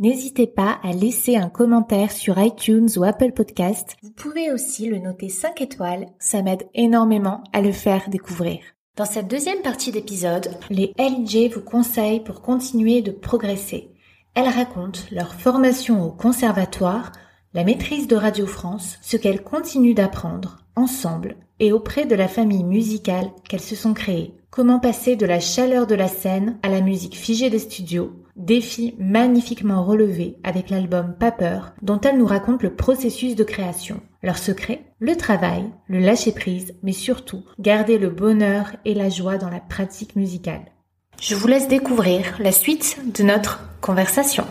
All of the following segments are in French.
N'hésitez pas à laisser un commentaire sur iTunes ou Apple Podcast. Vous pouvez aussi le noter 5 étoiles, ça m'aide énormément à le faire découvrir. Dans cette deuxième partie d'épisode, les LJ vous conseillent pour continuer de progresser. Elles racontent leur formation au conservatoire, la maîtrise de Radio France, ce qu'elles continuent d'apprendre ensemble et auprès de la famille musicale qu'elles se sont créées. Comment passer de la chaleur de la scène à la musique figée des studios Défi magnifiquement relevé avec l'album Pas peur, dont elle nous raconte le processus de création. Leur secret Le travail, le lâcher-prise, mais surtout garder le bonheur et la joie dans la pratique musicale. Je vous laisse découvrir la suite de notre conversation.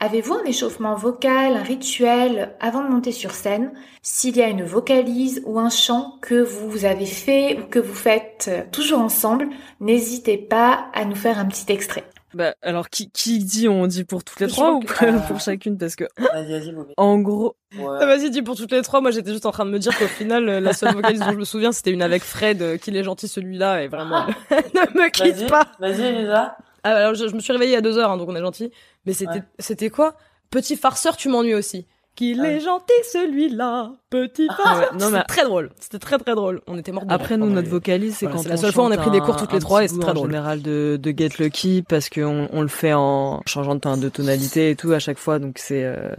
Avez-vous un échauffement vocal, un rituel avant de monter sur scène? S'il y a une vocalise ou un chant que vous avez fait ou que vous faites toujours ensemble, n'hésitez pas à nous faire un petit extrait. Bah alors qui qui dit on dit pour toutes les Je trois ou que- pour chacune? Parce que Vas-y, vas-y, en gros Ouais. Ah, vas-y dis pour toutes les trois. Moi j'étais juste en train de me dire qu'au final euh, la seule vocaliste dont je me souviens c'était une avec Fred euh, qu'il est gentil celui-là et vraiment ne me quitte Vas-y, pas. vas-y, Elisa. ah, alors je, je me suis réveillée à deux heures hein, donc on est gentil. Mais c'était Ouais. c'était quoi? Petit farceur tu m'ennuies aussi qu'il Ah est gentil celui-là. Petit ouais, non, mais- très drôle. C'était très très drôle. On était morts de Après nous pendant notre vocalise c'est Voilà, quand c'est la seule fois on a pris des cours toutes les trois et c'est très drôle. En général de de Get Lucky parce qu'on on le fait en changeant de tonalité et tout à chaque fois. Donc c'est euh,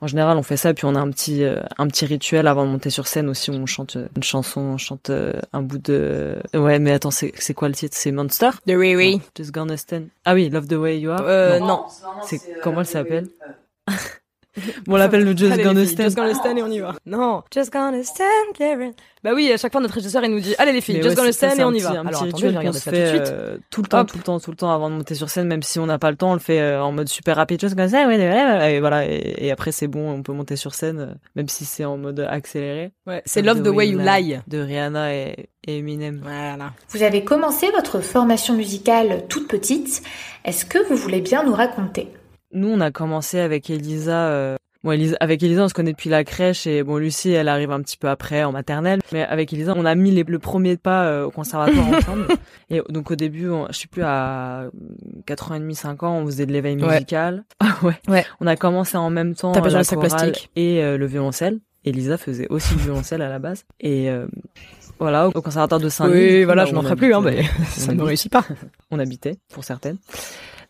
en général on fait ça puis on a un petit euh, un petit rituel avant de monter sur scène aussi où on chante euh, une chanson on chante euh, un bout de ouais mais attends c'est c'est quoi le titre? C'est Monster? De Riri. Just Gonna Stand. Ah oui Love the Way You Are. Euh, Non. non. C'est- comment elle s'appelle? Euh, bon on l'appelle le Just Allez, Gonna filles, Stand Just gonna stand et on y va. Non. Just gonna stand, Karen. Bah oui, à chaque fois notre régisseur il nous dit allez les filles, Mais just ouais, gonna stand et on y va. Alors attendez, je tout de suite. euh, tout le temps, Hop. tout le temps, tout le temps avant de monter sur scène. Même si on n'a pas le temps, on le fait euh, en mode super rapide, chose comme ça. Ouais, et voilà. Et, et après c'est bon, on peut monter sur scène, euh, même si c'est en mode accéléré. Ouais, c'est Love the Way You Lie. de Rihanna et, et Eminem. Voilà. Vous avez commencé votre formation musicale toute petite. Est-ce que vous voulez bien nous raconter Nous, on a commencé avec Elisa. euh, Bon, Elisa, avec Elisa, on se connaît depuis la crèche et bon, Lucie, elle arrive un petit peu après en maternelle. Mais avec Elisa, on a mis les- le premier pas euh, au conservatoire ensemble. Et donc au début, on- je sais plus à 4 ans et demi, 5 ans, on faisait de l'éveil Ouais. musical. Ah ouais. Ouais. On a commencé en même temps T'as pas la chorale plastique. et euh, le violoncelle. Elisa faisait aussi le violoncelle à la base. Et euh, voilà, au conservatoire de Saint-Denis. Oui, voilà, là, je n'en ferai plus, hein, mais ça ne réussit pas. on habitait pour certaines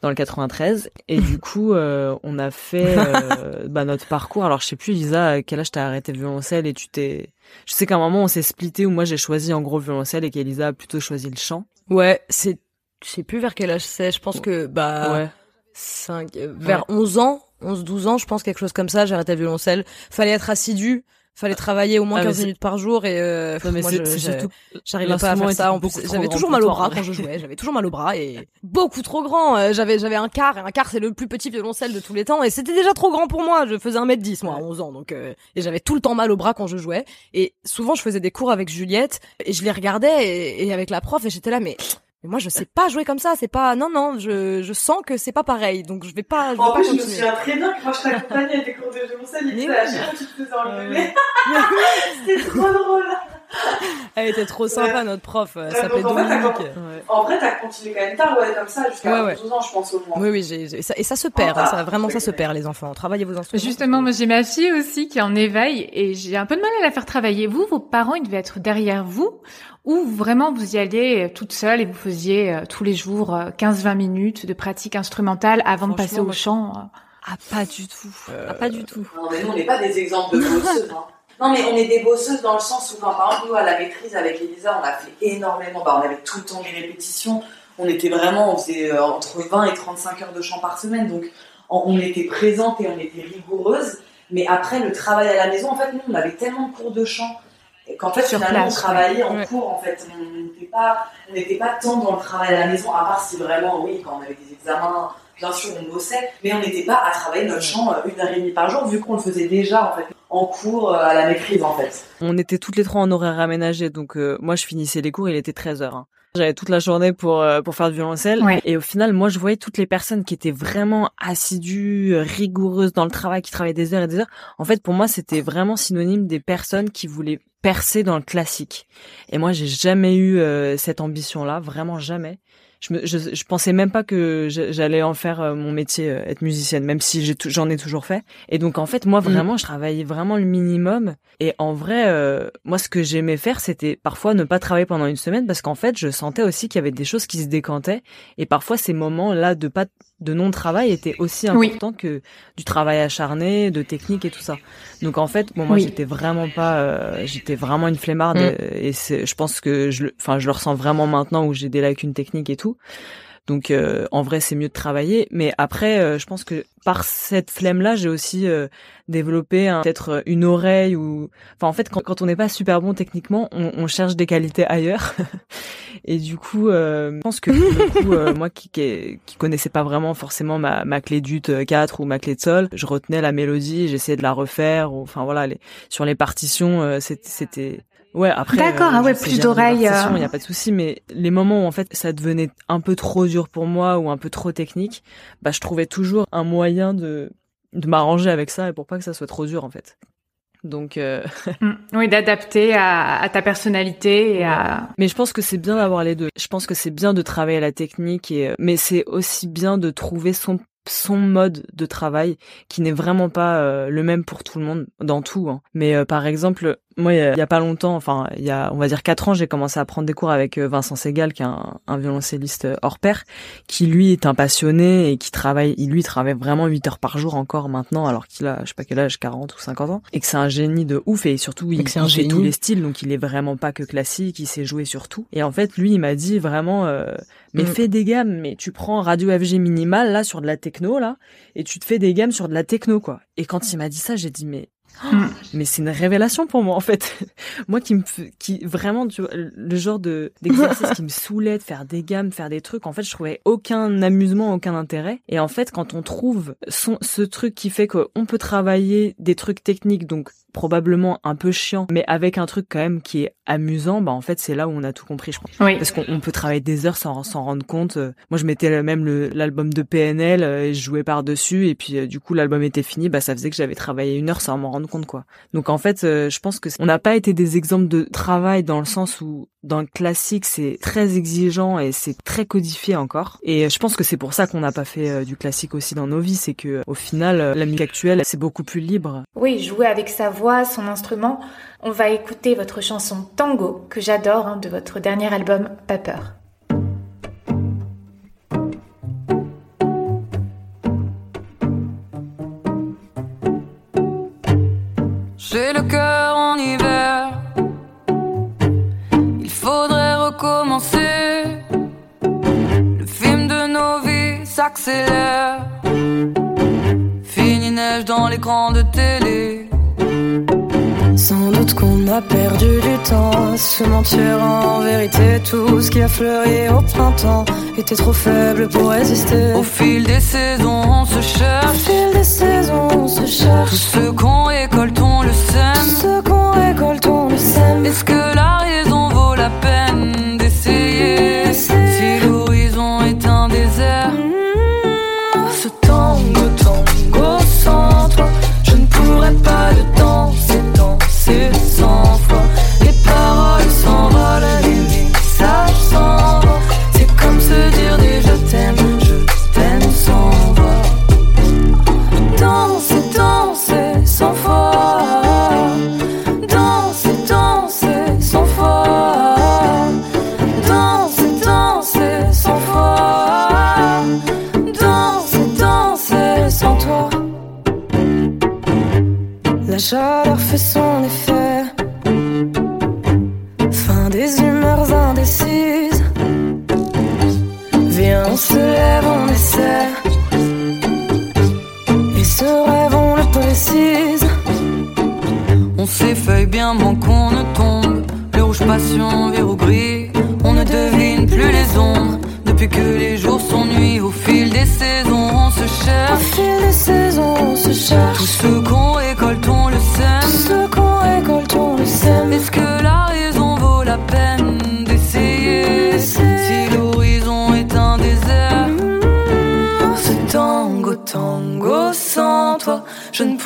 dans le 93 et du coup euh, on a fait euh, bah, notre parcours alors je sais plus Lisa à quel âge t'as arrêté le violoncelle et tu t'es je sais qu'à un moment on s'est splitté où moi j'ai choisi en gros le violoncelle et qu'Elisa a plutôt choisi le chant Ouais, c'est, je sais plus vers quel âge c'est. Je pense que, bah, ouais cinq- vers 11 ans, 11, 12 ans, je pense quelque chose comme ça, j'ai arrêté le violoncelle. Fallait être assidu. Fallait travailler au moins Ah, mais 15 c'est- minutes par jour et euh, Non, mais moi, J'arrivais pas à faire ça. J'avais toujours mal au bras quand je jouais. J'avais toujours mal au bras et beaucoup trop grand. Euh, J'avais, j'avais un quart. Et un quart, c'est le plus petit violoncelle de tous les temps. Et c'était déjà trop grand pour moi. Je faisais 1m10, moi, à 11 ans. Donc, euh, et j'avais tout le temps mal au bras quand je jouais. Et souvent, je faisais des cours avec Juliette et je les regardais et, et avec la prof et j'étais là, mais, mais moi, je sais pas jouer comme ça. C'est pas, non, non, je, je sens que c'est pas pareil. Donc, je vais pas, je vais En pas plus, je me souviens très bien que moi je t'accompagnais à tes cours de violoncelle, Mais et à oui. chaque fois tu te faisais engueuler. C'était trop drôle. Elle était trop sympa, notre prof. Elle s'appelait donc, en fait, ouais. En vrai, t'as continué quand même tard, ouais, comme ça, jusqu'à Ouais, ouais. 12 ans, je pense au moins. Oui, oui, j'ai, ça, et ça se perd. hein, ça, vraiment, ça se perd, les enfants. Travaillez vos instruments. Justement, moi j'ai ma fille aussi qui est en éveil et j'ai un peu de mal à la faire travailler. Vous, vos parents, ils devaient être derrière vous ou vraiment vous y alliez euh, toute seule et vous faisiez euh, tous les jours euh, 15-20 minutes de pratique instrumentale avant de passer au chant euh. ah pas du tout ah pas du tout Non, mais nous, on n'est pas des exemples de bosseuses. Hein. Non, mais on est des bosseuses dans le sens où, quand, par exemple, nous, à la maîtrise avec Elisa, on a fait énormément. Bah, on avait tout le temps des répétitions. On était vraiment, on faisait euh, entre 20 et 35 heures de chant par semaine. Donc, on était présente et on était rigoureuse. Mais après, le travail à la maison, en fait, nous, on avait tellement de cours de chant qu'en fait, finalement, on travaillait en cours, en fait. On n'était pas, on n'était pas tant dans le travail à la maison, à part si vraiment, oui, quand on avait des examens, bien sûr, on bossait, mais on n'était pas à travailler notre euh, une heure et demie par jour, vu qu'on le faisait déjà, en fait, en cours euh, à la maîtrise, en fait. On était toutes les trois en horaire aménagé, donc euh, moi, je finissais les cours, il était 13 heures. Hein. J'avais toute la journée pour pour faire du violoncelle et au final moi je voyais toutes les personnes qui étaient vraiment assidues, rigoureuses dans le travail, qui travaillaient des heures et des heures. En fait pour moi c'était vraiment synonyme des personnes qui voulaient percer dans le classique. Et moi j'ai jamais eu cette ambition là, vraiment jamais je, me, je, je, pensais même pas que j'allais en faire euh, mon métier, euh, être musicienne, même si j'en ai, toujours fait. Et donc en fait, moi mm. vraiment, je travaillais vraiment le minimum. Et en vrai, euh, moi ce que j'aimais faire, c'était parfois ne pas travailler pendant une semaine parce qu'en fait, je sentais aussi qu'il y avait des choses qui se décantaient. Et parfois, ces moments-là de pas de non-travail étaient aussi importants que du travail acharné, de technique et tout ça. Donc en fait, bon, moi j'étais vraiment pas, j'étais vraiment une flemmarde mm. et je pense que je, enfin, je le ressens vraiment maintenant où j'ai des lacunes techniques et tout. Donc euh, en vrai, c'est mieux de travailler. Mais après, euh, je pense que par cette flemme-là, j'ai aussi euh, développé peut-être une oreille ou, enfin en fait, quand, quand on n'est pas super bon techniquement, on, on, cherche des qualités ailleurs. Et du coup, je pense que coup, moi qui, qui, qui connaissais pas vraiment forcément ma, ma clé d'ut 4 ou ma clé de sol, je retenais la mélodie, j'essayais de la refaire. Enfin voilà, les, sur les partitions, c'était Ouais, après. D'accord, ah ouais, plus d'oreilles. Il n'y a pas de souci, mais les moments où en fait ça devenait un peu trop dur pour moi ou un peu trop technique, bah je trouvais toujours un moyen de de m'arranger avec ça et pour pas que ça soit trop dur en fait. Donc euh... Mm. oui, d'adapter à, à, ta personnalité et à. Mais je pense que c'est bien d'avoir les deux. Je pense que c'est bien de travailler la technique et mais c'est aussi bien de trouver son son mode de travail qui n'est vraiment pas euh, le même pour tout le monde dans tout. Hein. Mais euh, par exemple, moi, il y, a pas longtemps, enfin, il y a, on va dire quatre ans, j'ai commencé à prendre des cours avec euh, Vincent Segal, qui est un, un, violoncelliste hors pair, qui lui est un passionné et qui travaille, il lui travaille vraiment 8 heures par jour encore maintenant, alors qu'il a, je sais pas quel âge, 40 ou 50 ans, et que c'est un génie de ouf, et surtout, il, il fait tous les styles, donc il est vraiment pas que classique, il sait jouer sur tout. Et en fait, lui, il m'a dit vraiment, mais mm. fais des gammes, mais tu prends Radio FG minimal, là, sur de la techno, là, et tu te fais des gammes sur de la techno, quoi. Et quand il m'a dit ça, j'ai dit, mais Mm. Mais c'est une révélation pour moi en fait. moi qui me qui vraiment tu vois, le genre de d'exercice qui me saoulait de faire des gammes, faire des trucs, en fait, je trouvais aucun amusement, aucun intérêt. Et en fait, quand on trouve son, ce truc qui fait qu'on peut travailler des trucs techniques donc probablement un peu chiant, mais avec un truc quand même qui est amusant, bah en fait c'est là où on a tout compris, je crois. Parce qu'on peut travailler des heures sans s'en rendre compte. Moi je mettais même l'album de PNL euh, et je jouais par dessus et puis euh, du coup l'album était fini, bah ça faisait que j'avais travaillé une heure sans m'en rendre compte quoi. Donc en fait euh, je pense que on n'a pas été des exemples de travail dans le sens où dans le classique c'est très exigeant et c'est très codifié encore. Et je pense que c'est pour ça qu'on n'a pas fait du classique aussi dans nos vies, c'est que au final la musique actuelle c'est beaucoup plus libre. Oui, jouer avec sa voix, son instrument, on va écouter votre chanson Tango, que j'adore, hein, de votre dernier album Pas peur. J'ai le cœur à se mentir en vérité. Tout ce qui a fleuri au printemps était trop faible pour résister. Au fil des saisons, on se cherche. Au fil des saisons, on se cherche. Tout ce qu'on récolte, son effet. Fin des humeurs indécises. Viens, on se lève, on essaie. ce rêve, on le précise. On s'effeuille bien, moins qu'on ne tombe. Le rouge passion, verrou gris. On ne devine plus les ombres. Depuis que les jours sont nuits, au fil des saisons, on se cherche. Au fil des saisons, on se cherche. Tout ce qu'on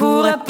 pourrais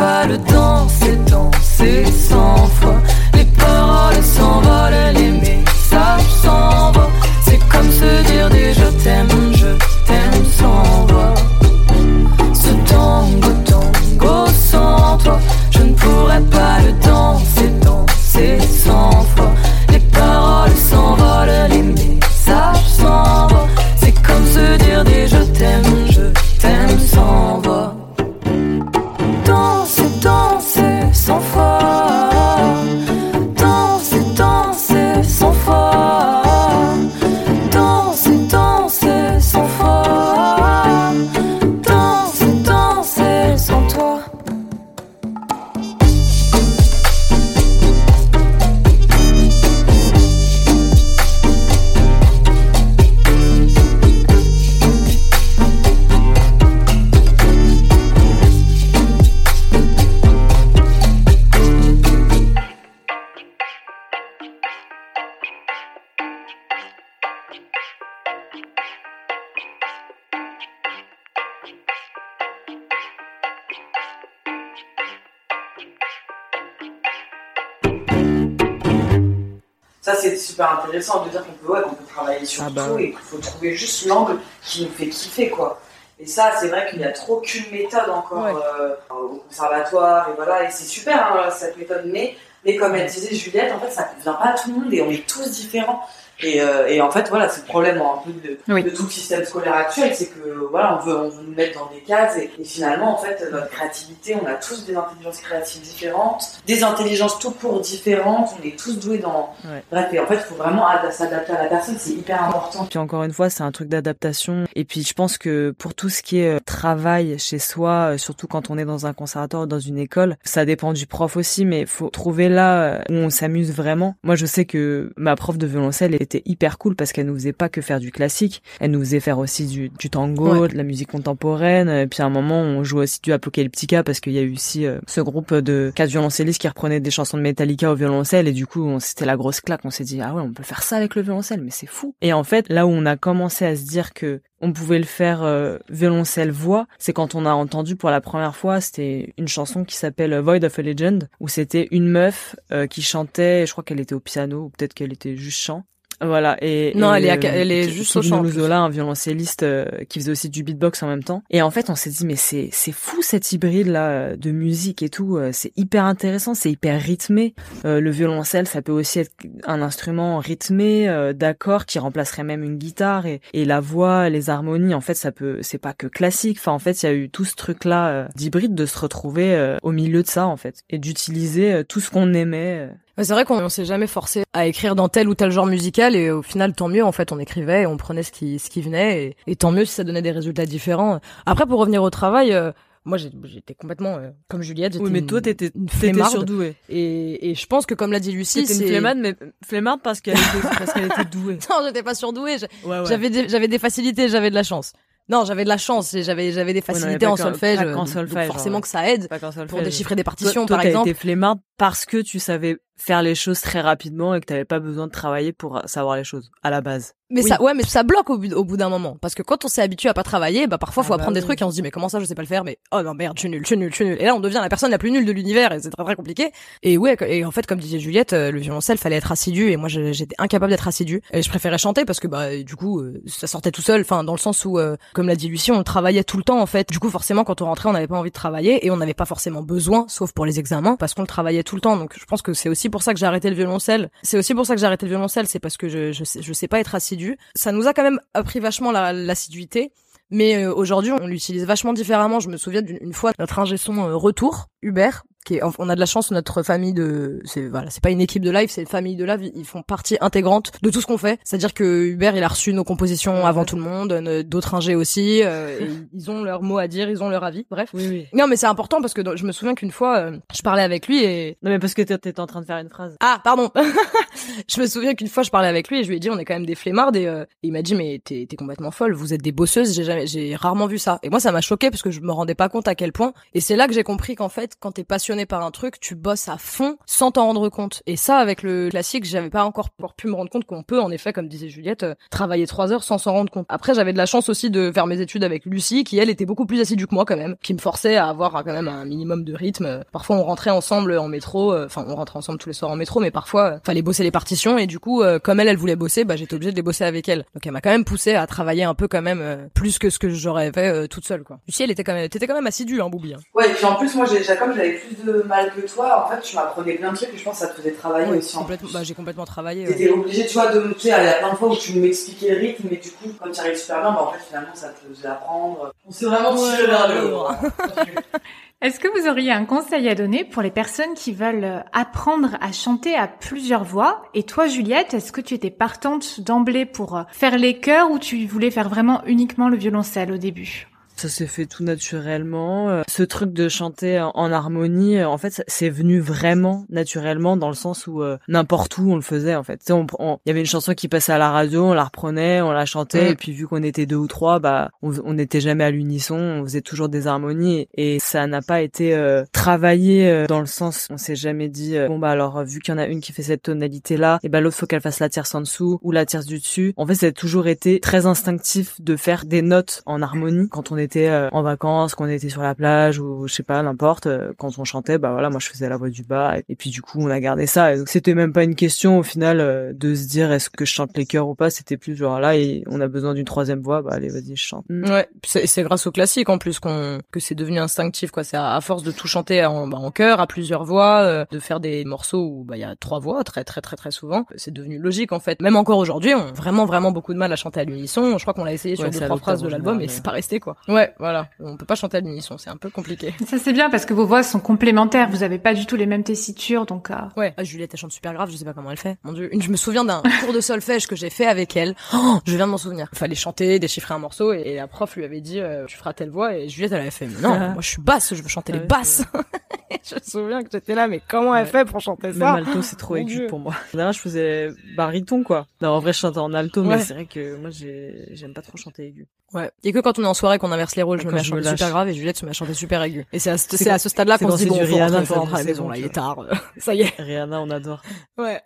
intéressant de dire qu'on peut, ouais, qu'on peut travailler sur Ah bah tout ouais. et qu'il faut trouver juste l'angle qui nous fait kiffer, quoi. Et ça, c'est vrai qu'il n'y a trop qu'une méthode encore Ouais. euh, au conservatoire, et voilà, et c'est super hein, cette méthode, mais, mais comme elle disait Juliette, en fait, ça convient pas à tout le monde et on est tous différents. Et, euh, et en fait, voilà, c'est le problème un peu de, Oui. de tout le système scolaire actuel, c'est que voilà, on veut, on veut nous mettre dans des cases et, et finalement, en fait, notre créativité, on a tous des intelligences créatives différentes, des intelligences tout court différentes, on est tous doués dans. Ouais. Bref, et en fait, il faut vraiment ad- s'adapter à la personne, c'est hyper important. Puis encore une fois, c'est un truc d'adaptation. Et puis je pense que pour tout ce qui est euh, travail chez soi, euh, surtout quand on est dans un conservatoire ou dans une école, ça dépend du prof aussi, mais faut trouver là euh, où on s'amuse vraiment. Moi, je sais que ma prof de violoncelle était hyper cool parce qu'elle nous faisait pas que faire du classique, elle nous faisait faire aussi du, du tango, de la musique contemporaine. Et puis à un moment, on jouait aussi du Apocalyptica parce qu'il y a eu aussi euh, ce groupe de quatre violoncellistes qui reprenaient des chansons de Metallica au violoncelle et du coup, c'était la grosse claque. On s'est dit ah ouais, on peut faire ça avec le violoncelle, mais c'est fou. Et en fait, là où on a commencé à se dire que on pouvait le faire euh, violoncelle voix, c'est quand on a entendu pour la première fois, c'était une chanson qui s'appelle Void of a Legend, où c'était une meuf euh, qui chantait, je crois qu'elle était au piano, ou peut-être qu'elle était juste chant. Voilà, et Non, et, elle est euh, elle est juste au chant. Luzola, un violoncelliste euh, qui faisait aussi du beatbox en même temps. Et en fait, on s'est dit mais c'est c'est fou cette hybride là de musique et tout, euh, c'est hyper intéressant, c'est hyper rythmé. Euh, le violoncelle, ça peut aussi être un instrument rythmé euh, d'accords qui remplacerait même une guitare et, et la voix, les harmonies, en fait, ça peut c'est pas que classique. Enfin, en fait, il y a eu tout ce truc là d'hybride de se retrouver euh, au milieu de ça en fait et d'utiliser euh, tout ce qu'on aimait. Ouais, C'est vrai qu'on on s'est jamais forcé à écrire dans tel ou tel genre musical et au final tant mieux en fait on écrivait et on prenait ce qui ce qui venait et, et tant mieux si ça donnait des résultats différents. Après pour revenir au travail, euh, moi j'étais complètement euh, comme Juliette. Oui, mais une- toi t'étais flemmarde. surdouée. et, et je pense que comme l'a dit Lucie, C'était une flemmarde, mais flemmarde parce qu'elle était, parce qu'elle était douée. non j'étais pas surdouée, je- Ouais, ouais. j'avais des, j'avais des facilités, j'avais de la chance. Non j'avais de la chance et j'avais j'avais des facilités en solfège, pas euh, qu'en donc solfège, forcément ouais. que ça aide pour solfège. déchiffrer des Toi, partitions toi, par t'as exemple. été flemmarde parce que tu savais faire les choses très rapidement et que t'avais pas besoin de travailler pour savoir les choses à la base. Mais Oui. ça, ouais, mais ça bloque au bout, au bout d'un moment. Parce que quand on s'est habitué à pas travailler, bah parfois Ah faut bah apprendre des trucs et on se dit mais comment ça je sais pas le faire, mais oh non merde, je suis nul, je suis nul, je suis nul. Et là on devient la personne la plus nulle de l'univers et c'est très très compliqué. Et ouais, et en fait comme disait Juliette, euh, le violoncelle fallait être assidu et moi j'étais incapable d'être assidu. Et je préférais chanter parce que bah du coup euh, ça sortait tout seul, enfin dans le sens où euh, comme l'a dit Lucie, on travaillait tout le temps en fait. Du coup forcément quand on rentrait on n'avait pas envie de travailler et on n'avait pas forcément besoin, sauf pour les examens, parce qu'on le travaillait tout le temps. Donc je pense que c'est aussi pour ça que j'ai arrêté le violoncelle. C'est aussi pour ça que j'ai arrêté le violoncelle, c'est parce que je, je, sais, je sais pas être assidu. Ça nous a quand même appris vachement la- l'assiduité. Mais euh, aujourd'hui, on l'utilise vachement différemment. Je me souviens d'une une fois, notre ingé son euh, retour, Hubert, qui est, on a de la chance, notre famille de, c'est voilà, c'est pas une équipe de live, c'est une famille de live. Ils font partie intégrante de tout ce qu'on fait. C'est-à-dire que Hubert, il a reçu nos compositions avant tout le monde, d'autres ingés aussi. Euh, ils ont leur mot à dire, ils ont leur avis. Bref. Oui, oui. Non, mais c'est important parce que je me souviens qu'une fois, euh, je parlais avec lui et. Non, mais parce que t'étais en train de faire une phrase. Ah, pardon. je me souviens qu'une fois, je parlais avec lui et je lui ai dit, on est quand même des flemmards et, euh, il m'a dit, mais t'es complètement folle. Vous êtes des bosseuses. J'ai jamais, j'ai rarement vu ça. Et moi, ça m'a choqué parce que je me rendais pas compte à quel point. Et c'est là que j'ai compris qu'en fait, quand t'es passionné par un truc, tu bosses à fond sans t'en rendre compte. Et ça, avec le classique, j'avais pas encore pu me rendre compte qu'on peut, en effet, comme disait Juliette, euh, travailler trois heures sans s'en rendre compte. Après, j'avais de la chance aussi de faire mes études avec Lucie, qui elle était beaucoup plus assidue que moi quand même, qui me forçait à avoir quand même un minimum de rythme. Parfois, on rentrait ensemble en métro, euh, enfin, on rentrait ensemble tous les soirs en métro, mais parfois, fallait bosser les partitions et du coup, euh, comme elle, elle voulait bosser, bah, j'étais obligée de les bosser avec elle. Donc, elle m'a quand même poussé à travailler un peu quand même plus que ce que j'aurais fait toute seule, quoi. Lucie, elle était quand même, t'étais quand même assidue, hein, Boubi. Hein. Ouais, et puis en plus, moi, j'ai, comme j'avais plus de mal que toi, en fait, tu m'apprenais plein de trucs et je pense que ça te faisait travailler aussi. Complètement, bah, j'ai complètement travaillé. T'étais obligé, tu vois, de, tu sais, il y a plein de fois où tu m'expliquais le rythme, mais du coup, comme tu arrives super bien, bah, en fait, finalement, ça te faisait apprendre. On s'est vraiment tiré vers le haut. Est-ce que vous auriez un conseil à donner pour les personnes qui veulent apprendre à chanter à plusieurs voix? Et toi, Juliette, est-ce que tu étais partante d'emblée pour faire les chœurs ou tu voulais faire vraiment uniquement le violoncelle au début? Ça s'est fait tout naturellement. Euh, ce truc de chanter en harmonie, euh, en fait, c'est venu vraiment naturellement dans le sens où euh, n'importe où on le faisait en fait. Il y avait une chanson qui passait à la radio, on la reprenait, on la chantait, et puis vu qu'on était deux ou trois, bah on n'était jamais à l'unisson, on faisait toujours des harmonies et ça n'a pas été travaillé dans le sens, on s'est jamais dit bon bah alors vu qu'il y en a une qui fait cette tonalité là, et bah l'autre faut qu'elle fasse la tierce en dessous ou la tierce du dessus. En fait, ça a toujours été très instinctif de faire des notes en harmonie quand on était euh, en vacances, qu'on était sur la plage ou je sais pas, n'importe, euh, quand on chantait, bah voilà, moi je faisais la voix du bas et, puis du coup on a gardé ça. Et donc c'était même pas une question au final euh, de se dire est-ce que je chante les chœurs ou pas, c'était plus genre là et on a besoin d'une troisième voix, bah allez vas-y je chante. Mm. Ouais, c'est grâce au classique en plus qu'on que c'est devenu instinctif quoi. C'est à, force de tout chanter en, bah, en chœur à plusieurs voix, de faire des morceaux où bah il y a trois voix très très très très souvent, c'est devenu logique en fait. Même encore aujourd'hui, on a vraiment vraiment beaucoup de mal à chanter à l'unisson. Je crois qu'on l'a essayé sur deux trois phrases de l'album et c'est pas resté quoi. Ouais, voilà on peut pas chanter à l'unisson, c'est un peu compliqué. Ça c'est bien parce que vos voix sont complémentaires, vous avez pas du tout les mêmes tessitures, donc. Euh... Ouais, ah, Juliette elle chante super grave, je sais pas comment elle fait. Mon dieu, je me souviens d'un cours de solfège que j'ai fait avec elle. Oh, je viens de m'en souvenir. Il fallait chanter, déchiffrer un morceau et, la prof lui avait dit euh, tu feras telle voix et Juliette elle avait fait non, moi je suis basse, je veux chanter les basses. je me souviens que j'étais là mais comment elle fait pour chanter ça Même alto c'est trop aigu pour moi. D'ailleurs je faisais baryton quoi. Non, en vrai je chantais en alto mais c'est vrai que moi j'aime pas trop chanter aigu. Ouais. Et que quand on est en soirée qu'on inverse les rôles, je me mets à chanter super grave et Juliette se met à chanter super aigu. Et c'est à, ce, à ce stade-là qu'on se dit bon, faut Rihanna, rentrer, faut rentrer à la maison, là, il est tard. Ça y est. Rihanna, on adore. Ouais.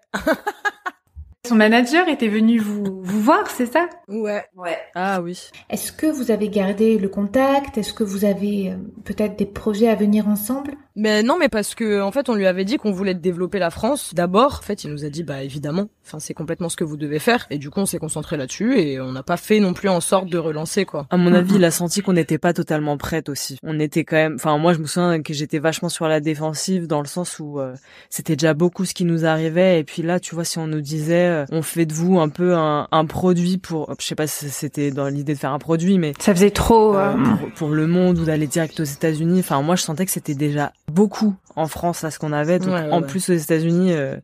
Son manager était venu vous, vous voir, c'est ça? Ouais, ouais. Ah oui. Est-ce que vous avez gardé le contact? Est-ce que vous avez euh, peut-être des projets à venir ensemble? Mais non, mais parce que en fait, on lui avait dit qu'on voulait développer la France d'abord. En fait, il nous a dit bah évidemment. Enfin, c'est complètement ce que vous devez faire. Et du coup, on s'est concentré là-dessus et on n'a pas fait non plus en sorte de relancer quoi. À mon avis, il a senti qu'on n'était pas totalement prête aussi. On était quand même. Enfin, moi, je me souviens que j'étais vachement sur la défensive dans le sens où euh, c'était déjà beaucoup ce qui nous arrivait. Et puis là, tu vois, si on nous disait, euh, on fait de vous un peu un, un produit pour, je sais pas si c'était dans l'idée de faire un produit, mais ça faisait trop euh, pour, pour, le monde ou d'aller direct aux États-Unis. Enfin, moi, je sentais que c'était déjà beaucoup en France à ce qu'on avait. Donc en plus aux États-Unis, euh,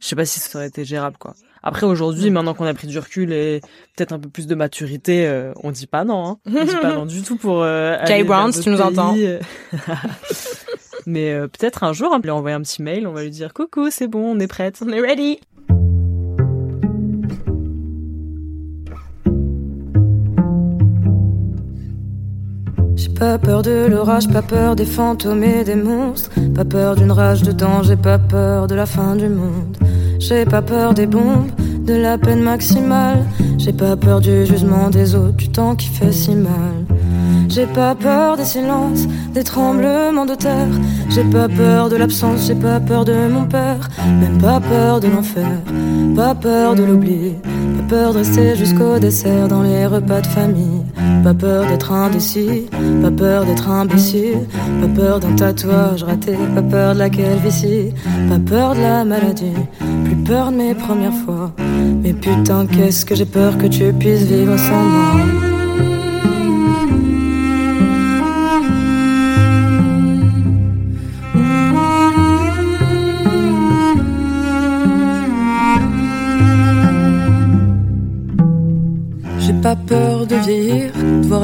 je sais pas si ça aurait été gérable quoi. Après aujourd'hui, maintenant qu'on a pris du recul et peut-être un peu plus de maturité, euh, on dit pas non. Hein. On dit pas non du tout pour. Euh, Jay Brown, si tu nous entends. Mais euh, peut-être un jour, on va lui envoyer un petit mail, on va lui dire coucou, c'est bon, on est prête, on est ready. Pas peur de l'orage, pas peur des fantômes et des monstres. Pas peur d'une rage de danger, pas peur de la fin du monde. J'ai pas peur des bombes, de la peine maximale. J'ai pas peur du jugement des autres, du temps qui fait si mal. J'ai pas peur des silences, des tremblements de terre. J'ai pas peur de l'absence, j'ai pas peur de mon père. Même pas peur de l'enfer, pas peur de l'oubli. Pas peur de rester jusqu'au dessert dans les repas de famille. Pas peur d'être indécis, pas peur d'être imbécile. Pas peur d'un tatouage raté, pas peur de la calvitie. Pas peur de la maladie, plus peur de mes premières fois. Mais putain, qu'est-ce que j'ai peur que tu puisses vivre sans moi.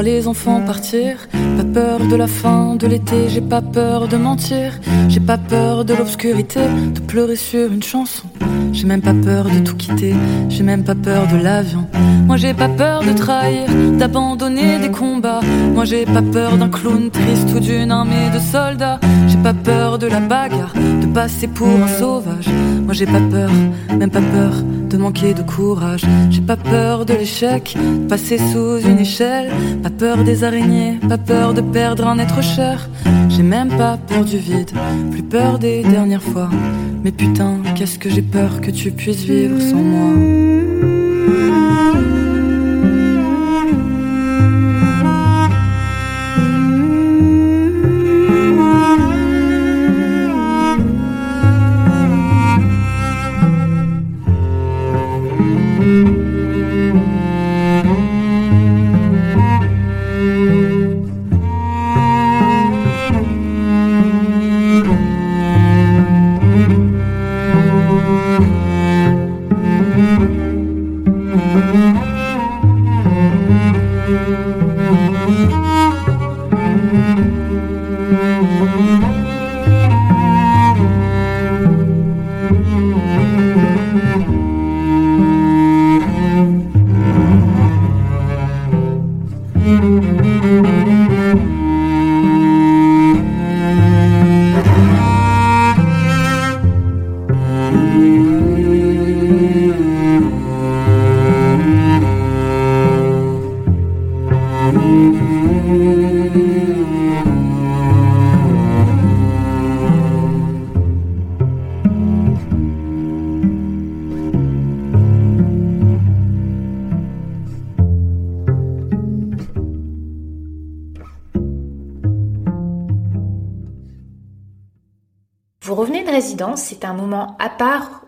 Les enfants partir. Pas peur de la fin de l'été, j'ai pas peur de mentir. J'ai pas peur de l'obscurité, de pleurer sur une chanson. J'ai même pas peur de tout quitter, j'ai même pas peur de l'avion. Moi j'ai pas peur de trahir, d'abandonner des combats. Moi j'ai pas peur d'un clown triste ou d'une armée de soldats. J'ai pas peur de la bagarre, de passer pour un sauvage. Moi j'ai pas peur, même pas peur de manquer de courage. J'ai pas peur de l'échec, passer sous une échelle. Pas peur des araignées, pas peur de perdre un être cher. J'ai même pas peur du vide, plus peur des dernières fois. Mais putain, qu'est-ce que j'ai peur que tu puisses vivre sans moi.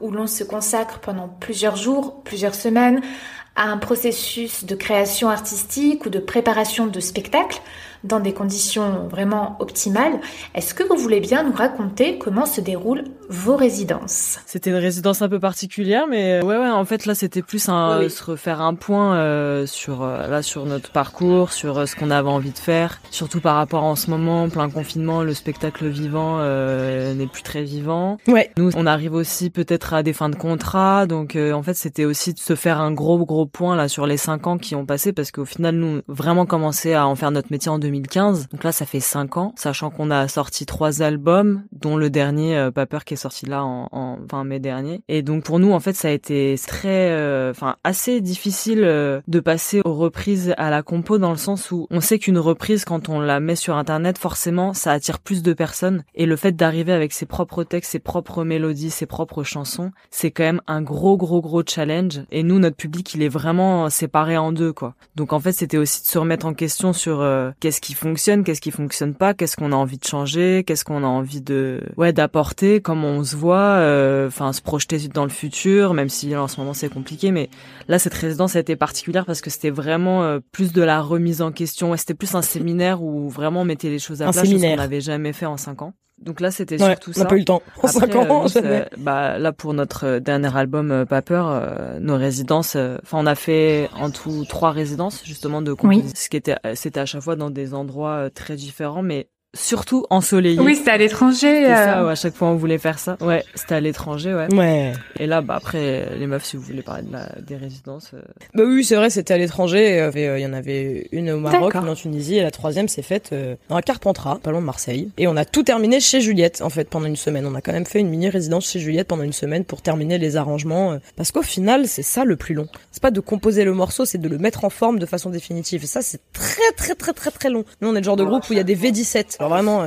Où l'on se consacre pendant plusieurs jours, plusieurs semaines à un processus de création artistique ou de préparation de spectacle dans des conditions vraiment optimales. Est-ce que vous voulez bien nous raconter comment se déroulent vos résidences? C'était une résidence un peu particulière, mais ouais, ouais, en fait là c'était plus un se refaire un point euh, sur euh, là sur notre parcours, sur euh, ce qu'on avait envie de faire, surtout par rapport en ce moment plein confinement, le spectacle vivant n'est plus très vivant. Ouais. Nous on arrive aussi peut-être à des fins de contrat, donc en fait c'était aussi de se faire un gros gros point là sur les cinq ans qui ont passé parce qu'au final nous vraiment commencé à en faire notre métier en 2015. Donc là, ça fait cinq ans, sachant qu'on a sorti trois albums, dont le dernier, euh, Pas peur, qui est sorti là en, en, fin mai dernier. Et donc pour nous, en fait, ça a été très, euh, enfin assez difficile euh, de passer aux reprises à la compo dans le sens où on sait qu'une reprise, quand on la met sur Internet, forcément, ça attire plus de personnes. Et le fait d'arriver avec ses propres textes, ses propres mélodies, ses propres chansons, c'est quand même un gros, gros, gros challenge. Et nous, notre public, il est vraiment séparé en deux, quoi. Donc en fait, c'était aussi de se remettre en question sur qu'est-ce qu'est-ce qui fonctionne, qu'est-ce qui fonctionne pas, qu'est-ce qu'on a envie de changer, qu'est-ce qu'on a envie de ouais d'apporter, comment on se voit, euh, enfin se projeter dans le futur, même si en ce moment c'est compliqué, mais là cette résidence a été particulière parce que c'était vraiment euh, plus de la remise en question, c'était plus un séminaire où vraiment on mettait les choses à plat, chose qu'on n'avait jamais fait en cinq ans. Donc là, c'était surtout ça. On n'a pas eu le temps. En cinq ans, euh, bah, là, pour notre euh, dernier album, euh, Pas peur, nos résidences, enfin, on a fait en tout trois résidences, justement, de oui. ce qui était, c'était à chaque fois dans des endroits très différents, mais surtout ensoleillé. Oui, c'était à l'étranger. C'est ça, euh. à chaque fois on voulait faire ça. Ouais, c'était à l'étranger, ouais. Ouais. Et là, bah après, les meufs, si vous voulez parler de la, des résidences. Euh. Bah oui, c'est vrai, c'était à l'étranger. Il y en avait une au Maroc, une en Tunisie, et la troisième s'est faite euh, dans Carpentras, pas loin de Marseille. Et on a tout terminé chez Juliette, en fait, pendant une semaine. On a quand même fait une mini résidence chez Juliette pendant une semaine pour terminer les arrangements. parce qu'au final, c'est ça le plus long. C'est pas de composer le morceau, c'est de le mettre en forme de façon définitive. Et ça, c'est très, très, très, très, très long. Nous, on est le genre de groupe où il y a des V17. Alors vraiment,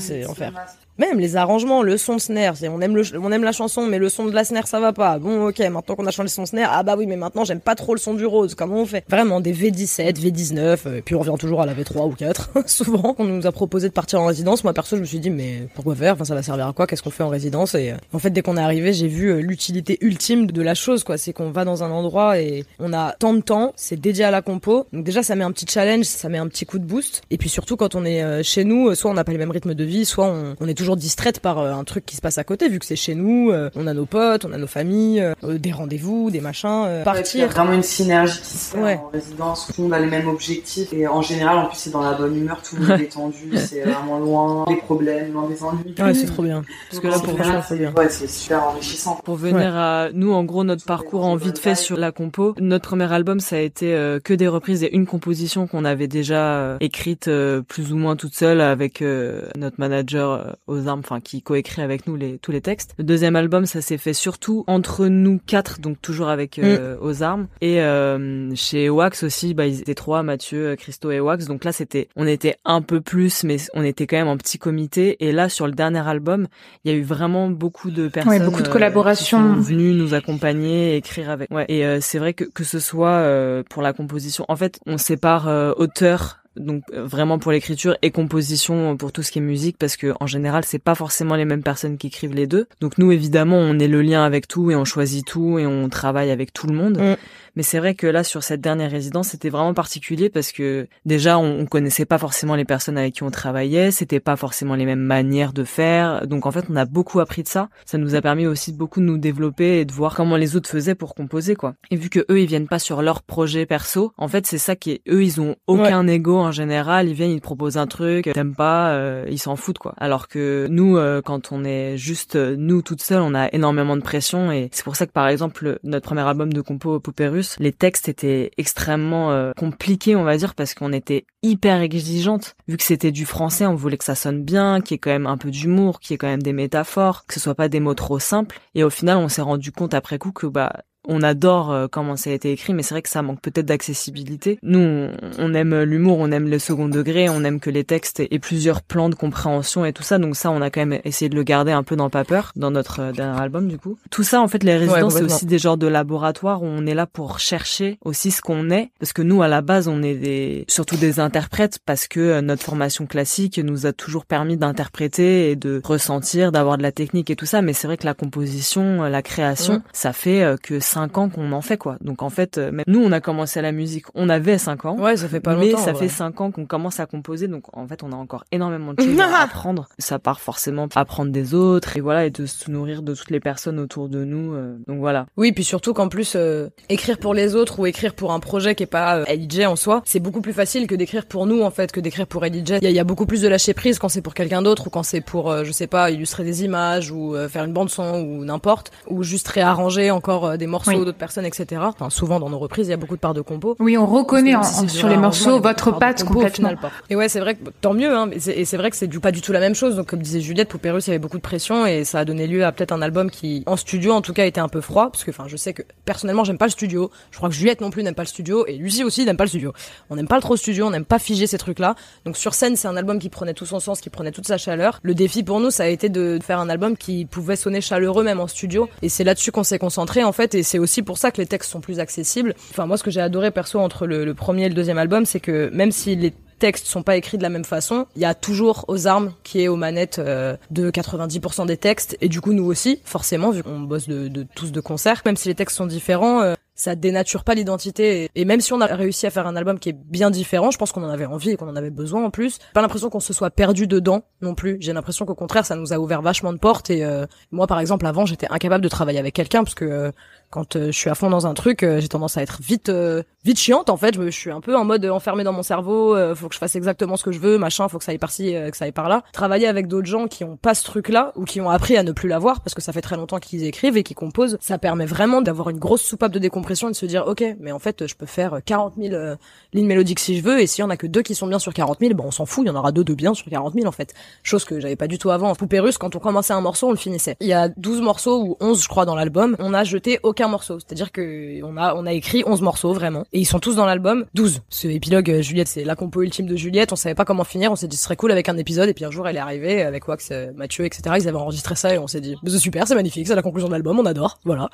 c'est enfer. Même les arrangements, le son de snare, on aime le, on aime la chanson, mais le son de la snare ça va pas. Bon, ok, maintenant qu'on a changé son snare, ah bah oui, mais maintenant j'aime pas trop le son du rose. Comment on fait? Vraiment des V17, V19, et puis on revient toujours à la V3 ou 4. Souvent, on nous a proposé de partir en résidence. Moi perso, je me suis dit mais pourquoi faire? Enfin, ça va servir à quoi? Qu'est-ce qu'on fait en résidence? Et euh, en fait, dès qu'on est arrivé, j'ai vu euh, l'utilité ultime de la chose, quoi. C'est qu'on va dans un endroit et on a tant de temps, c'est dédié à la compo. Donc déjà, ça met un petit challenge, ça met un petit coup de boost. Et puis surtout, quand on est euh, chez nous, soit on n'a pas les mêmes rythmes de vie, soit on, on est toujours toujours distraite par euh, un truc qui se passe à côté, vu que c'est chez nous, euh, on a nos potes, on a nos familles, euh, des rendez-vous, des machins, partir. Il y a vraiment une synergie qui se fait en résidence, tout le monde a les mêmes objectifs et en général, en plus, c'est dans la bonne humeur, tout le monde est détendu, c'est vraiment loin des problèmes, loin des ennuis. Ouais, c'est trop bien. Parce que là, pour moi, c'est bien. Ouais, c'est super enrichissant. Pour venir à nous, en gros, notre parcours en vite fait sur la compo, notre premier album, ça a été que des reprises et une composition qu'on avait déjà écrite plus ou moins toute seule avec notre manager aux armes, enfin qui coécrit avec nous les, tous les textes. Le deuxième album, ça s'est fait surtout entre nous quatre, donc toujours avec euh, mm. aux armes. Et euh, chez Wax aussi, bah ils étaient trois, Mathieu, Christo et Wax. Donc là, c'était, on était un peu plus, mais on était quand même en petit comité. Et là, sur le dernier album, il y a eu vraiment beaucoup de personnes, ouais, beaucoup de collaborations, euh, sont venues nous accompagner, écrire avec. Ouais. Et euh, c'est vrai que que ce soit pour la composition, en fait, on sépare auteur donc euh, vraiment pour l'écriture et composition pour tout ce qui est musique parce que en général c'est pas forcément les mêmes personnes qui écrivent les deux. Donc nous évidemment on est le lien avec tout et on choisit tout et on travaille avec tout le monde. Mm. Mais c'est vrai que là sur cette dernière résidence c'était vraiment particulier parce que déjà on, on, connaissait pas forcément les personnes avec qui on travaillait, c'était pas forcément les mêmes manières de faire. Donc en fait on a beaucoup appris de ça. Ça nous a permis aussi beaucoup de nous développer et de voir comment les autres faisaient pour composer quoi. Et vu que eux ils viennent pas sur leur projet perso, en fait c'est ça qui est eux ils ont aucun ego en général, ils viennent, ils te proposent un truc, t'aimes pas, euh, ils s'en foutent quoi. Alors que nous, euh, quand on est juste euh, nous toutes seules, on a énormément de pression et c'est pour ça que par exemple notre premier album de compo Poupée Les textes étaient extrêmement compliqués, on va dire, parce qu'on était hyper exigeante. Vu que c'était du français, on voulait que ça sonne bien, qu'il y ait quand même un peu d'humour, qu'il y ait quand même des métaphores, que ce soit pas des mots trop simples. Et au final, on s'est rendu compte après coup que bah on adore euh, comment ça a été écrit, mais c'est vrai que ça manque peut-être d'accessibilité. Nous, on, aime l'humour, on aime le second degré, on aime que les textes aient plusieurs plans de compréhension et tout ça. Donc ça, on a quand même essayé de le garder un peu dans Pas peur, dans notre euh, dernier album du coup. Tout ça, en fait, les résidences, c'est aussi des genres de laboratoires où on est là pour chercher aussi ce qu'on est, parce que nous, à la base, on est des, surtout des interprètes, parce que euh, notre formation classique nous a toujours permis d'interpréter et de ressentir, d'avoir de la technique et tout ça. Mais c'est vrai que la composition, la création, ça fait que cinq ans qu'on en fait quoi. Donc en fait, euh, même nous on a commencé à la musique, on avait cinq ans. Ouais, ça fait pas mais longtemps. Mais ça fait cinq ans qu'on commence à composer, donc en fait on a encore énormément de choses à apprendre. Ça part forcément apprendre des autres et voilà et de se nourrir de toutes les personnes autour de nous. Euh. donc voilà. Oui, puis surtout qu'en plus euh, écrire pour les autres ou écrire pour un projet qui est pas euh, en soi, c'est beaucoup plus facile que d'écrire pour nous en fait, que d'écrire pour LJ. Il y, a beaucoup plus de lâcher prise quand c'est pour quelqu'un d'autre ou quand c'est pour je sais pas illustrer des images ou faire une bande son ou n'importe ou juste réarranger encore des morceaux d'autres personnes, etc. Enfin, souvent dans nos reprises, il y a beaucoup de parts de compo. Oui, on reconnaît sur les morceaux votre patte complètement. Et ouais, c'est vrai que tant mieux. Hein, et c'est vrai que c'est du pas du tout la même chose. Donc comme disait Juliette, Poupée Russe, il y avait beaucoup de pression et ça a donné lieu à peut-être un album qui, en studio, en tout cas, était un peu froid parce que, enfin, je sais que personnellement, j'aime pas le studio. Je crois que Juliette non plus n'aime pas le studio et Lucie aussi n'aime pas le studio. On n'aime pas le trop studio, on n'aime pas figer ces trucs-là. Donc sur scène, c'est un album qui prenait tout son sens, qui prenait toute sa chaleur. Le défi pour nous, ça a été de faire un album qui pouvait sonner chaleureux même en studio. Et c'est là-dessus qu'on s'est concentré en fait. Et c'est aussi pour ça que les textes sont plus accessibles. Enfin, moi, ce que j'ai adoré perso entre le, premier et le deuxième album, c'est que même si les textes sont pas écrits de la même façon, il y a toujours aux armes qui est aux manettes euh, de 90% des textes et du coup nous aussi forcément vu qu'on bosse de, tous de concert, même si les textes sont différents, euh, ça dénature pas l'identité et même si on a réussi à faire un album qui est bien différent, je pense qu'on en avait envie et qu'on en avait besoin en plus. Pas l'impression qu'on se soit perdu dedans non plus. J'ai l'impression qu'au contraire ça nous a ouvert vachement de portes et euh, moi par exemple avant j'étais incapable de travailler avec quelqu'un parce que quand euh, je suis à fond dans un truc, euh, j'ai tendance à être vite euh, vite chiante en fait. Je, suis un peu en mode enfermé dans mon cerveau. faut que je fasse exactement ce que je veux, machin. Faut que ça aille par-ci, que ça aille par-là. Travailler avec d'autres gens qui ont pas ce truc-là ou qui ont appris à ne plus l'avoir parce que ça fait très longtemps qu'ils écrivent et qu'ils composent, ça permet vraiment d'avoir une grosse soupape de décompression et de se dire ok, mais en fait je peux faire 40 000 lignes mélodiques si je veux et s'il y en a que deux qui sont bien sur 40 000, bon on s'en fout, il y en aura deux de bien sur 40 000 en fait. Chose que j'avais pas du tout avant. Poupée russe, quand on commençait un morceau, on le finissait. Il y a 12 morceaux ou 11 je crois dans l'album, on a jeté aucun morceau. C'est-à-dire que on a on a écrit 11 morceaux vraiment. Et ils sont tous dans l'album 12 ce épilogue euh, Juliette c'est la compo ultime de Juliette. On savait pas comment finir. On s'est dit ce serait cool avec un épisode. Et puis un jour elle est arrivée avec Wax euh, Mathieu etc ils avaient enregistré ça et on s'est dit c'est super c'est magnifique c'est la conclusion de l'album on adore. Voilà.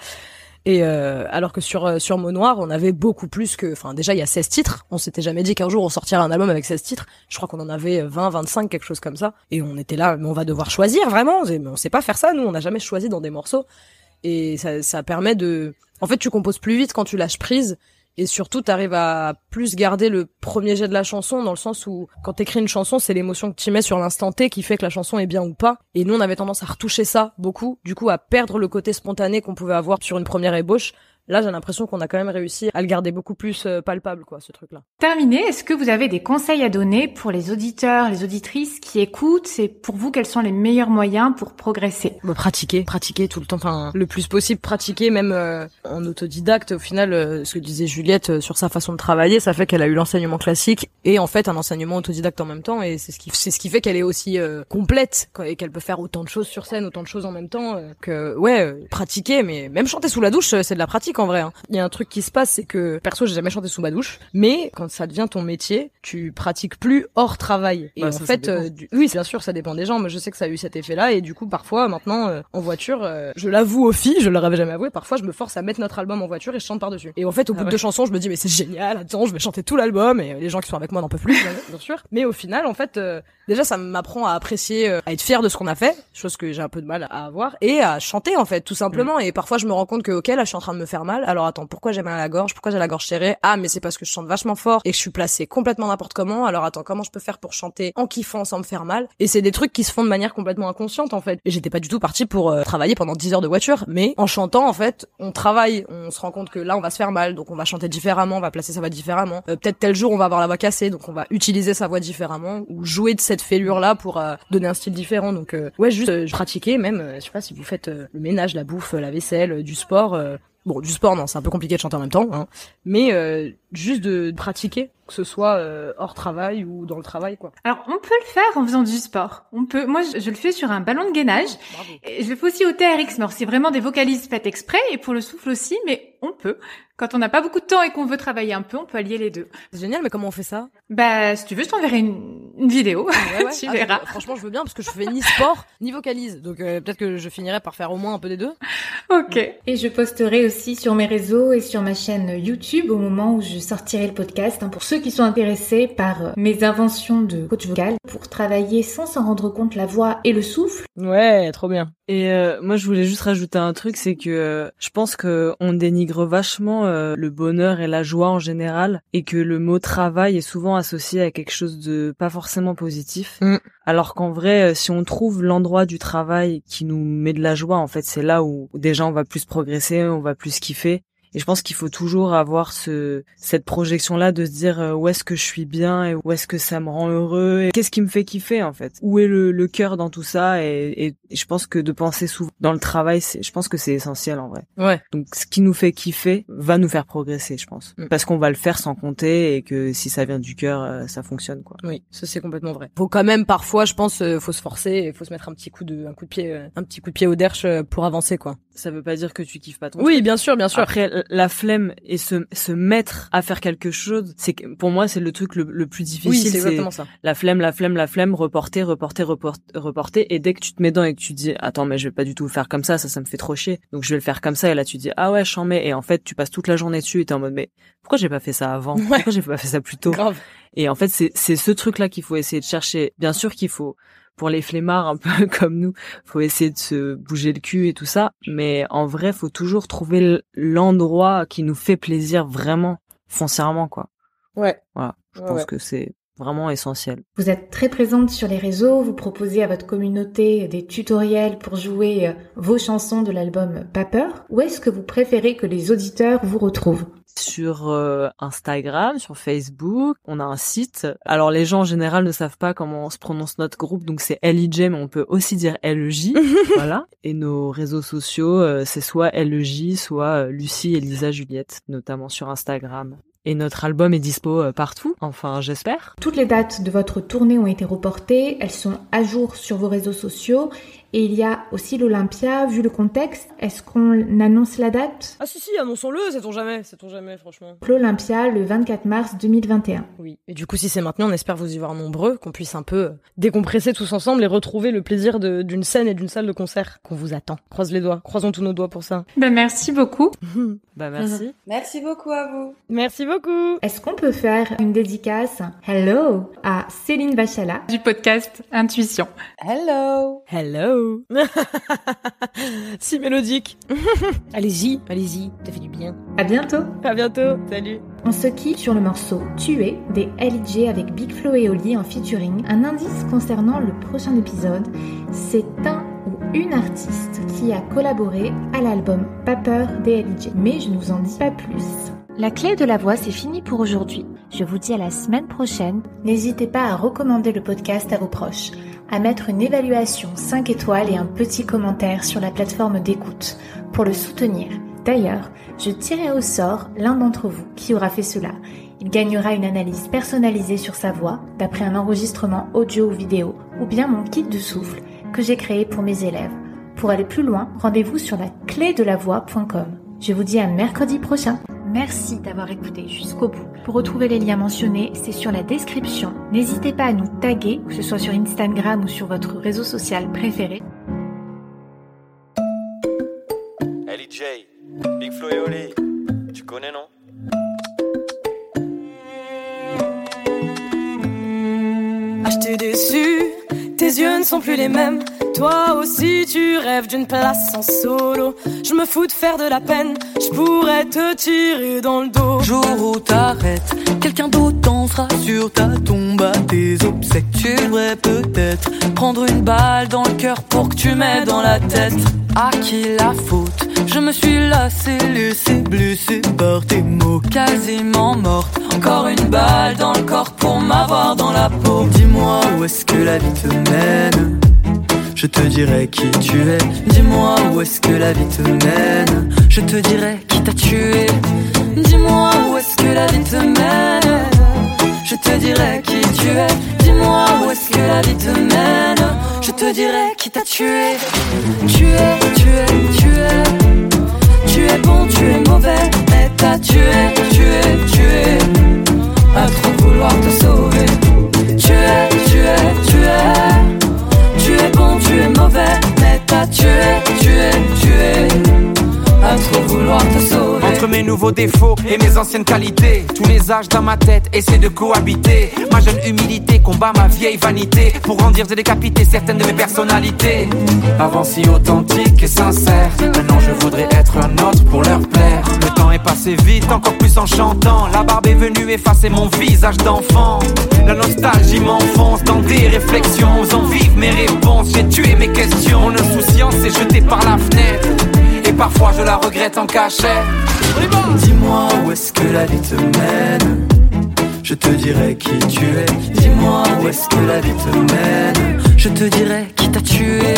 Et euh, alors que sur sur Mot Noir, on avait beaucoup plus que enfin déjà il y a 16 titres, on s'était jamais dit qu'un jour on sortirait un album avec 16 titres. Je crois qu'on en avait 20 25 quelque chose comme ça. Et on était là mais on va devoir choisir vraiment, mais on sait pas faire ça nous, on n'a jamais choisi dans des morceaux et ça ça permet de en fait, tu composes plus vite quand tu lâches prise. Et surtout t'arrives à plus garder le premier jet de la chanson dans le sens où quand t'écris une chanson c'est l'émotion que tu mets sur l'instant T qui fait que la chanson est bien ou pas. Et nous on avait tendance à retoucher ça beaucoup. Du coup à perdre le côté spontané qu'on pouvait avoir sur une première ébauche Là, j'ai l'impression qu'on a quand même réussi à le garder beaucoup plus euh, palpable, quoi, ce truc-là. Terminé, est-ce que vous avez des conseils à donner pour les auditeurs, les auditrices qui écoutent C'est pour vous quels sont les meilleurs moyens pour progresser? Bah, Pratiquer, pratiquer tout le temps, enfin le plus possible, pratiquer même euh, en autodidacte. Au final, euh, ce que disait Juliette sur sa façon de travailler, ça fait qu'elle a eu l'enseignement classique et en fait un enseignement autodidacte en même temps, et c'est ce qui c'est ce qui fait qu'elle est aussi complète et qu'elle peut faire autant de choses sur scène, autant de choses en même temps. que ouais, pratiquer, mais même chanter sous la douche, c'est de la pratique en vrai. Hein. Il y a un truc qui se passe, c'est que perso, j'ai jamais chanté sous ma douche, mais quand ça devient ton métier, tu pratiques plus hors travail. Et bah, en fait, euh, oui, bien sûr, ça dépend des gens, mais je sais que ça a eu cet effet-là, et du coup, parfois, maintenant, euh, en voiture, euh, je l'avoue aux filles, je leur avais jamais avoué, parfois, je me force à mettre notre album en voiture et je chante par dessus. Et en fait, au bout ah de deux chansons, je me dis mais c'est génial, attends, je vais chanter tout l'album, et les gens qui sont avec moi n'en peuvent plus, bien sûr. Mais au final, en fait, déjà, ça m'apprend à apprécier, à être fier de ce qu'on a fait, chose que j'ai un peu de mal à avoir, et à chanter en fait, tout simplement. Mm. Et parfois, je me rends compte que ok, là, je suis en train de me faire mal. Alors attends, pourquoi j'ai mal à la gorge? Pourquoi j'ai la gorge serrée? Ah, mais c'est parce que je chante vachement fort et que je suis placée complètement n'importe comment. Alors attends, comment je peux faire pour chanter en kiffant sans me faire mal? Et c'est des trucs qui se font de manière complètement inconsciente en fait. Et j'étais pas du tout partie pour euh, travailler pendant 10 heures de voiture, mais en chantant en fait, on travaille, on se rend compte que là on va se faire mal, donc on va chanter différemment, on va placer sa voix différemment. Euh, peut-être tel jour on va avoir la voix cassée, donc on va utiliser sa voix différemment ou jouer de cette fêlure là pour euh, donner un style différent. Donc ouais, juste pratiquer même, je sais pas si vous faites le ménage, la bouffe, la vaisselle, du sport, Bon, du sport, non, c'est un peu compliqué de chanter en même temps, hein. mais euh, juste de pratiquer, que ce soit euh, hors travail ou dans le travail, quoi. Alors, on peut le faire en faisant du sport. On peut. Moi, je, le fais sur un ballon de gainage. Et je le fais aussi au TRX. Mais c'est vraiment des vocalises faites exprès et pour le souffle aussi, mais on peut. Quand on n'a pas beaucoup de temps et qu'on veut travailler un peu, on peut allier les deux. C'est génial, mais comment on fait ça? Bah, si tu veux, je t'enverrai une, une vidéo. Ah tu ah, verras. franchement, je veux bien parce que je fais ni sport ni vocalise, donc euh, peut-être que je finirai par faire au moins un peu des deux. Ok. Et je posterai aussi sur mes réseaux et sur ma chaîne YouTube au moment où je sortirai le podcast hein, pour ceux qui sont intéressés par euh, mes inventions de coach vocal pour travailler sans s'en rendre compte la voix et le souffle. Ouais, trop bien. Et euh, moi, je voulais juste rajouter un truc, c'est que je pense que on dénigre vachement euh, le bonheur et la joie en général et que le mot travail est souvent associé à quelque chose de pas forcément positif. Mm. Alors qu'en vrai, euh, si on trouve l'endroit du travail qui nous met de la joie, en fait, c'est là où déjà on va plus progresser, on va plus kiffer et je pense qu'il faut toujours avoir ce cette projection là de se dire euh, où est-ce que je suis bien et où est-ce que ça me rend heureux et qu'est-ce qui me fait kiffer en fait. Où est le, le cœur dans tout ça et, et, je pense que de penser souvent dans le travail, c'est je pense que c'est essentiel en vrai. Ouais. Donc ce qui nous fait kiffer va nous faire progresser, je pense. Mm. Parce qu'on va le faire sans compter et que si ça vient du cœur, euh, ça fonctionne quoi. Oui, ça c'est complètement vrai. Faut quand même parfois, je pense, euh, faut se forcer, et faut se mettre un petit coup de un coup de pied un petit coup de pied au derche pour avancer quoi. Ça veut pas dire que tu kiffes pas ton Oui, bien sûr, bien sûr. Après la flemme et se, se mettre à faire quelque chose, c'est pour moi c'est le truc le, le plus difficile. Oui, c'est exactement ça. La flemme, la flemme, la flemme, reporter, reporter, reporter, reporter. Et dès que tu te mets dedans et que tu dis attends mais je vais pas du tout faire comme ça, ça ça me fait trop chier. Donc je vais le faire comme ça et là tu dis ah ouais j'en mets et en fait tu passes toute la journée dessus et t'es en mode mais pourquoi j'ai pas fait ça avant? Pourquoi j'ai pas fait ça plus tôt? Grave. Et en fait c'est c'est ce truc là qu'il faut essayer de chercher. Bien sûr qu'il faut pour les flemmards un peu comme nous, faut essayer de se bouger le cul et tout ça, mais en vrai, faut toujours trouver l'endroit qui nous fait plaisir vraiment, foncièrement quoi. Ouais. Voilà, je pense que c'est vraiment essentiel. Vous êtes très présente sur les réseaux, vous proposez à votre communauté des tutoriels pour jouer euh, vos chansons de l'album Pas peur. Où est-ce que vous préférez que les auditeurs vous retrouvent? Sur euh, Instagram, sur Facebook, on a un site. Alors les gens en général ne savent pas comment on se prononce notre groupe, donc c'est LIJ, mais on peut aussi dire LEJ, voilà. Et nos réseaux sociaux, euh, c'est soit LEJ, soit euh, Lucie, Elisa, Juliette, notamment sur Instagram. Et notre album est dispo partout, enfin j'espère. Toutes les dates de votre tournée ont été reportées, elles sont à jour sur vos réseaux sociaux et il y a aussi l'Olympia, vu le contexte. Est-ce qu'on annonce la date? Ah si si, annonçons-le, sait-on jamais, sait-on jamais franchement. L'Olympia le 24 mars 2021. Oui, et du coup si c'est maintenant, on espère vous y voir nombreux, qu'on puisse un peu décompresser tous ensemble et retrouver le plaisir d'une scène et d'une salle de concert qu'on vous attend. Croise les doigts, croisons tous nos doigts pour ça. Ben merci beaucoup. ben merci. Merci beaucoup à vous. Merci beaucoup. Est-ce qu'on peut faire une dédicace Hello à Céline Bachala du podcast Intuition. Hello. Hello. si mélodique. allez-y, allez-y, ça fait du bien. À bientôt. À bientôt. Salut. On se quitte sur le morceau Tuer des LJ avec Big Flo et Oli en featuring. Un indice concernant le prochain épisode, c'est un ou une artiste qui a collaboré à l'album Pas peur des LJ. Mais je ne vous en dis pas plus. La clé de la voix, c'est fini pour aujourd'hui. Je vous dis à la semaine prochaine. N'hésitez pas à recommander le podcast à vos proches, à mettre une évaluation 5 étoiles et un petit commentaire sur la plateforme d'écoute pour le soutenir. D'ailleurs, je tirerai au sort l'un d'entre vous qui aura fait cela. Il gagnera une analyse personnalisée sur sa voix d'après un enregistrement audio ou vidéo ou bien mon kit de souffle que j'ai créé pour mes élèves. Pour aller plus loin, rendez-vous sur la clé la voix.com. Je vous dis à mercredi prochain. Merci d'avoir écouté jusqu'au bout. Pour retrouver les liens mentionnés, c'est sur la description. N'hésitez pas à nous taguer, que ce soit sur Instagram ou sur votre réseau social préféré. J, Big Flo et Oli, tu connais non? Ah, je t'ai déçu, tes yeux ne sont plus les mêmes. Toi aussi, tu rêves d'une place en solo. Je me fous de faire de la peine, je pourrais te tirer dans le dos. Jour où t'arrêtes, quelqu'un d'autre dansera sur ta tombe à tes obsèques. Tu devrais peut-être prendre une balle dans le cœur pour que tu m'aides dans la tête. À qui la faute? Je me suis lassé, laissé blessé par tes mots. Quasiment morte, encore une balle dans le corps pour m'avoir dans la peau. Dis-moi où est-ce que la vie te mène? Je te dirai qui tu es. Dis-moi où est-ce que la vie te mène. Je te dirai qui t'a tué. Dis-moi où est-ce que la vie te mène. Je te dirai qui tu es. Dis-moi où est-ce que la vie te mène. Je te dirai qui t'a tué. Tu es, tu es, tu es. Tu es bon, tu es mauvais. Mais t'as tué, tu es, tu es. À trop vouloir te sauver. Tu es, tu es, tu es. Mauvais, mais t'as tué, mes nouveaux défauts et mes anciennes qualités, tous les âges dans ma tête essaient de cohabiter. Ma jeune humilité combat ma vieille vanité pour grandir et décapiter certaines de mes personnalités. Avant si authentique et sincère, maintenant je voudrais être un autre pour leur plaire. Le temps est passé vite, encore plus en chantant. La barbe est venue effacer mon visage d'enfant. La nostalgie m'enfonce dans des réflexions, faisant vivre mes réponses. J'ai tué mes questions, mon insouciance est jetée par la fenêtre. Parfois je la regrette en cachet. Dis-moi où est-ce que la vie te mène. Je te dirai qui tu es. Dis-moi où est-ce que la vie te mène. Je te dirai qui t'a tué.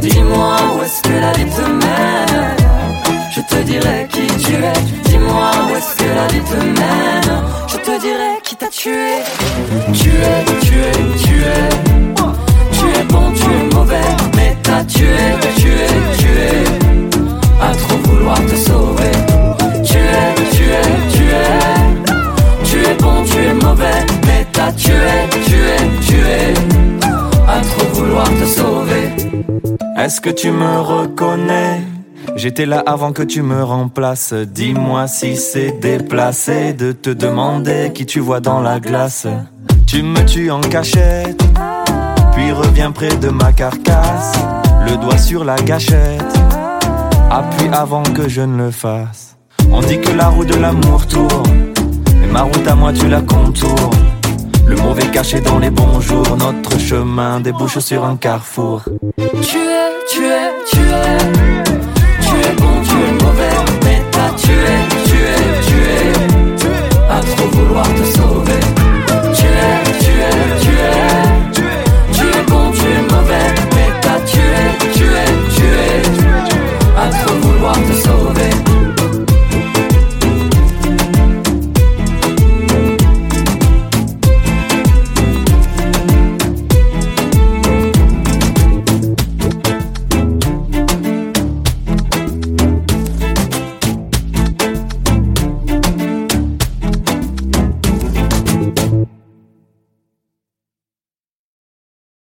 Dis-moi où est-ce que la vie te mène. Je te dirai qui tu es. Dis-moi où est-ce que la vie te mène. Je te dirai qui t'a tué. Tu es, tu es, tu es. Tu es bon, tu es mauvais. Mais t'as tué, tu es, tu es. À trop vouloir te sauver. Tu es, tu es, tu es. Tu es bon, tu es mauvais. Mais t'as tué, tu es, tu es. À trop vouloir te sauver. Est-ce que tu me reconnais? J'étais là avant que tu me remplaces. Dis-moi si c'est déplacé de te demander qui tu vois dans la glace. Tu me tues en cachette, puis reviens près de ma carcasse. Le doigt sur la gâchette, Appuie avant que je ne le fasse. On dit que la roue de l'amour tourne, mais ma route à moi tu la contournes. Le mauvais caché dans les bons jours, notre chemin débouche sur un carrefour. Tu es, tu es, tu es, tu es bon, tu es mauvais, mais t'as tué, tu es, tu es, à trop vouloir te